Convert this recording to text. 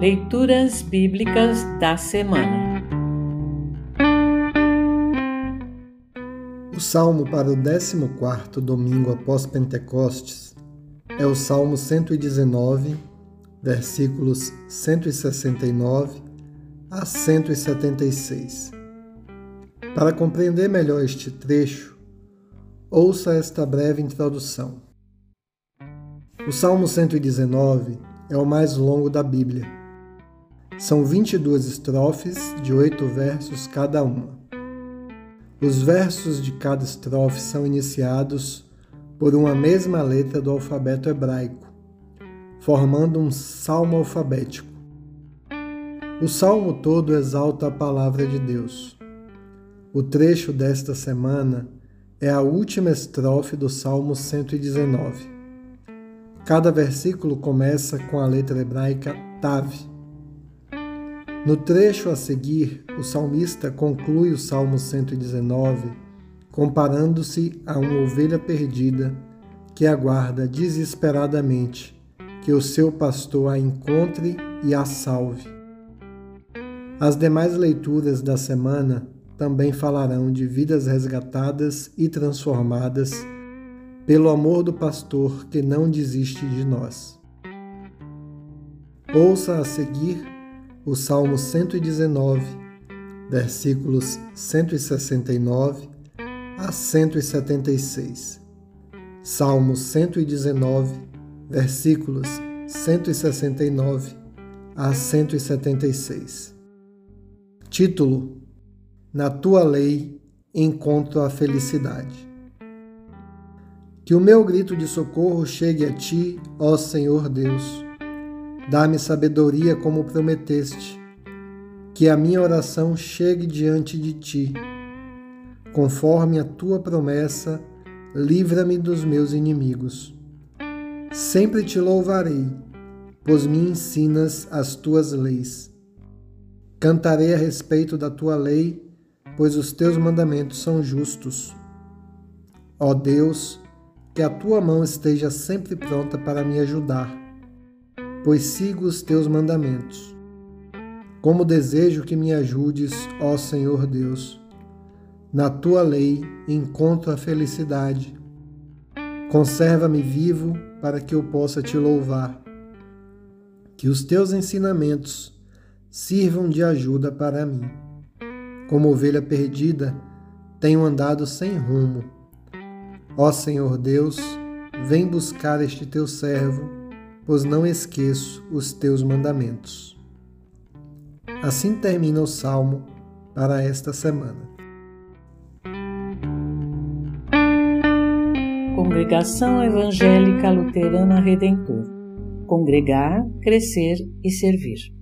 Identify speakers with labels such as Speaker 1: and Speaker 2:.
Speaker 1: Leituras Bíblicas da Semana
Speaker 2: O salmo para o 14 domingo após Pentecostes é o Salmo 119, versículos 169 a 176. Para compreender melhor este trecho, ouça esta breve introdução. O Salmo 119 é o mais longo da Bíblia são 22 estrofes de oito versos cada uma. Os versos de cada estrofe são iniciados por uma mesma letra do alfabeto hebraico, formando um salmo alfabético. O salmo todo exalta a palavra de Deus. O trecho desta semana é a última estrofe do Salmo 119. Cada versículo começa com a letra hebraica Tav no trecho a seguir, o salmista conclui o Salmo 119 comparando-se a uma ovelha perdida que aguarda desesperadamente que o seu pastor a encontre e a salve. As demais leituras da semana também falarão de vidas resgatadas e transformadas pelo amor do pastor que não desiste de nós. Ouça a seguir o Salmo 119, versículos 169 a 176. Salmo 119, versículos 169 a 176. Título: Na tua lei encontro a felicidade. Que o meu grito de socorro chegue a ti, ó Senhor Deus Dá-me sabedoria como prometeste, que a minha oração chegue diante de ti. Conforme a tua promessa, livra-me dos meus inimigos. Sempre te louvarei, pois me ensinas as tuas leis. Cantarei a respeito da tua lei, pois os teus mandamentos são justos. Ó Deus, que a tua mão esteja sempre pronta para me ajudar pois sigo os teus mandamentos. Como desejo que me ajudes, ó Senhor Deus. Na tua lei encontro a felicidade. Conserva-me vivo para que eu possa te louvar. Que os teus ensinamentos sirvam de ajuda para mim. Como ovelha perdida, tenho andado sem rumo. Ó Senhor Deus, vem buscar este teu servo pois não esqueço os teus mandamentos. Assim termina o salmo para esta semana.
Speaker 1: Congregação Evangélica Luterana Redentor Congregar, Crescer e Servir.